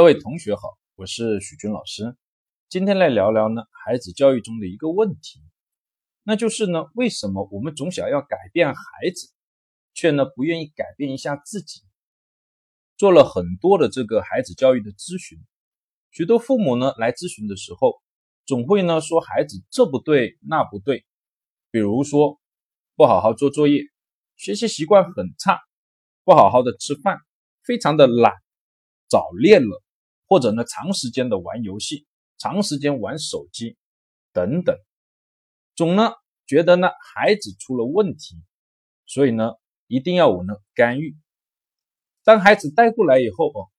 各位同学好，我是许军老师。今天来聊聊呢孩子教育中的一个问题，那就是呢为什么我们总想要改变孩子，却呢不愿意改变一下自己？做了很多的这个孩子教育的咨询，许多父母呢来咨询的时候，总会呢说孩子这不对那不对，比如说不好好做作业，学习习惯很差，不好好的吃饭，非常的懒。早恋了，或者呢，长时间的玩游戏，长时间玩手机，等等，总呢觉得呢孩子出了问题，所以呢一定要我呢干预。当孩子带过来以后哦，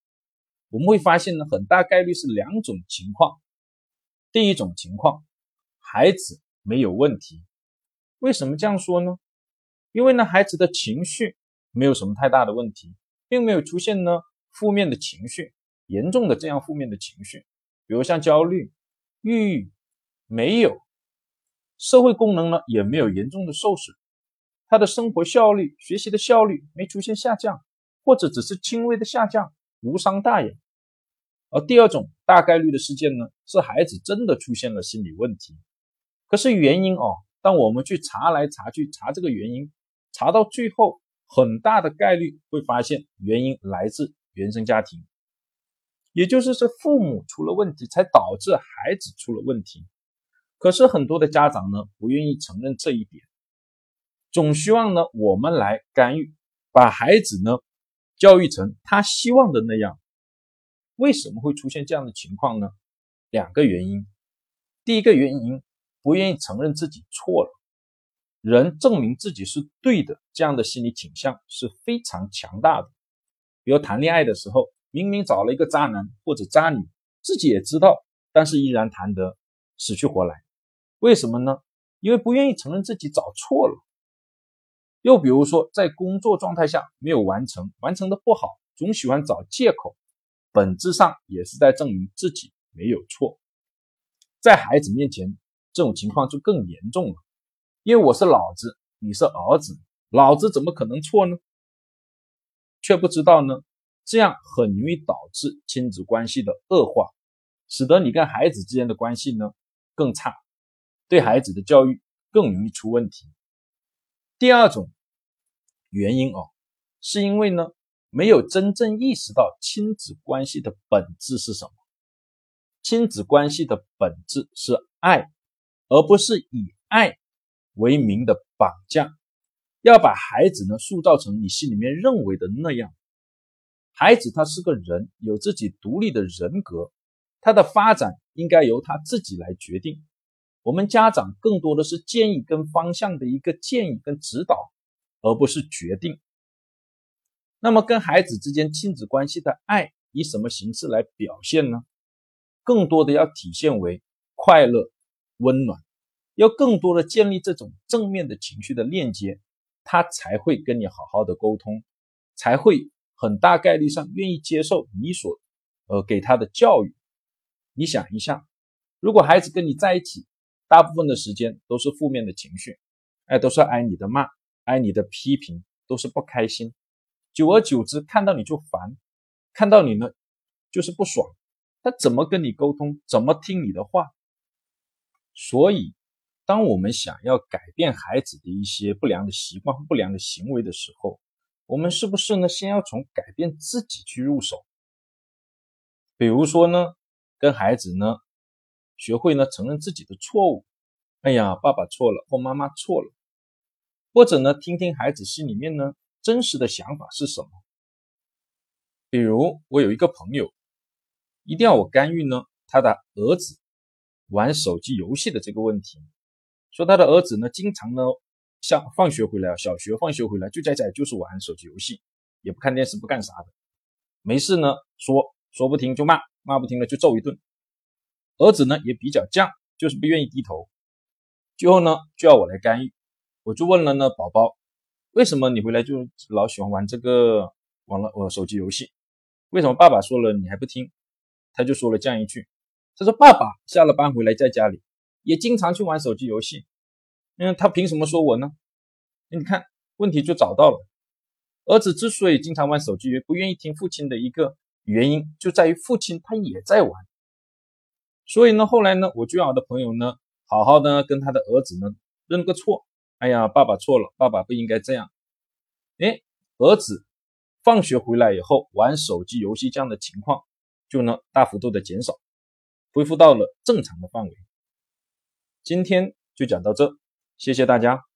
我们会发现呢很大概率是两种情况。第一种情况，孩子没有问题，为什么这样说呢？因为呢孩子的情绪没有什么太大的问题，并没有出现呢。负面的情绪，严重的这样负面的情绪，比如像焦虑、抑郁，没有社会功能呢，也没有严重的受损，他的生活效率、学习的效率没出现下降，或者只是轻微的下降，无伤大雅。而第二种大概率的事件呢，是孩子真的出现了心理问题，可是原因哦，当我们去查来查去查这个原因，查到最后，很大的概率会发现原因来自。原生家庭，也就是是父母出了问题，才导致孩子出了问题。可是很多的家长呢，不愿意承认这一点，总希望呢我们来干预，把孩子呢教育成他希望的那样。为什么会出现这样的情况呢？两个原因。第一个原因，不愿意承认自己错了。人证明自己是对的，这样的心理倾向是非常强大的。比如谈恋爱的时候，明明找了一个渣男或者渣女，自己也知道，但是依然谈得死去活来。为什么呢？因为不愿意承认自己找错了。又比如说，在工作状态下没有完成，完成的不好，总喜欢找借口，本质上也是在证明自己没有错。在孩子面前，这种情况就更严重了，因为我是老子，你是儿子，老子怎么可能错呢？却不知道呢，这样很容易导致亲子关系的恶化，使得你跟孩子之间的关系呢更差，对孩子的教育更容易出问题。第二种原因哦，是因为呢没有真正意识到亲子关系的本质是什么。亲子关系的本质是爱，而不是以爱为名的绑架。要把孩子呢塑造成你心里面认为的那样，孩子他是个人，有自己独立的人格，他的发展应该由他自己来决定。我们家长更多的是建议跟方向的一个建议跟指导，而不是决定。那么跟孩子之间亲子关系的爱以什么形式来表现呢？更多的要体现为快乐、温暖，要更多的建立这种正面的情绪的链接。他才会跟你好好的沟通，才会很大概率上愿意接受你所呃给他的教育。你想一下，如果孩子跟你在一起，大部分的时间都是负面的情绪，哎，都是挨你的骂，挨你的批评，都是不开心。久而久之，看到你就烦，看到你呢就是不爽，他怎么跟你沟通？怎么听你的话？所以。当我们想要改变孩子的一些不良的习惯、不良的行为的时候，我们是不是呢？先要从改变自己去入手。比如说呢，跟孩子呢，学会呢承认自己的错误。哎呀，爸爸错了，或妈妈错了。或者呢，听听孩子心里面呢真实的想法是什么。比如我有一个朋友，一定要我干预呢他的儿子玩手机游戏的这个问题。说他的儿子呢，经常呢，像放学回来，小学放学回来就在家就是玩手机游戏，也不看电视，不干啥的，没事呢，说说不听就骂，骂不听了就揍一顿。儿子呢也比较犟，就是不愿意低头。最后呢就要我来干预，我就问了呢，宝宝，为什么你回来就老喜欢玩这个网络呃手机游戏？为什么爸爸说了你还不听？他就说了这样一句，他说爸爸下了班回来在家里。也经常去玩手机游戏，嗯，他凭什么说我呢？你看问题就找到了。儿子之所以经常玩手机，不愿意听父亲的一个原因就在于父亲他也在玩。所以呢，后来呢，我最好的朋友呢，好好的跟他的儿子呢认个错。哎呀，爸爸错了，爸爸不应该这样。哎，儿子放学回来以后玩手机游戏这样的情况，就能大幅度的减少，恢复到了正常的范围。今天就讲到这，谢谢大家。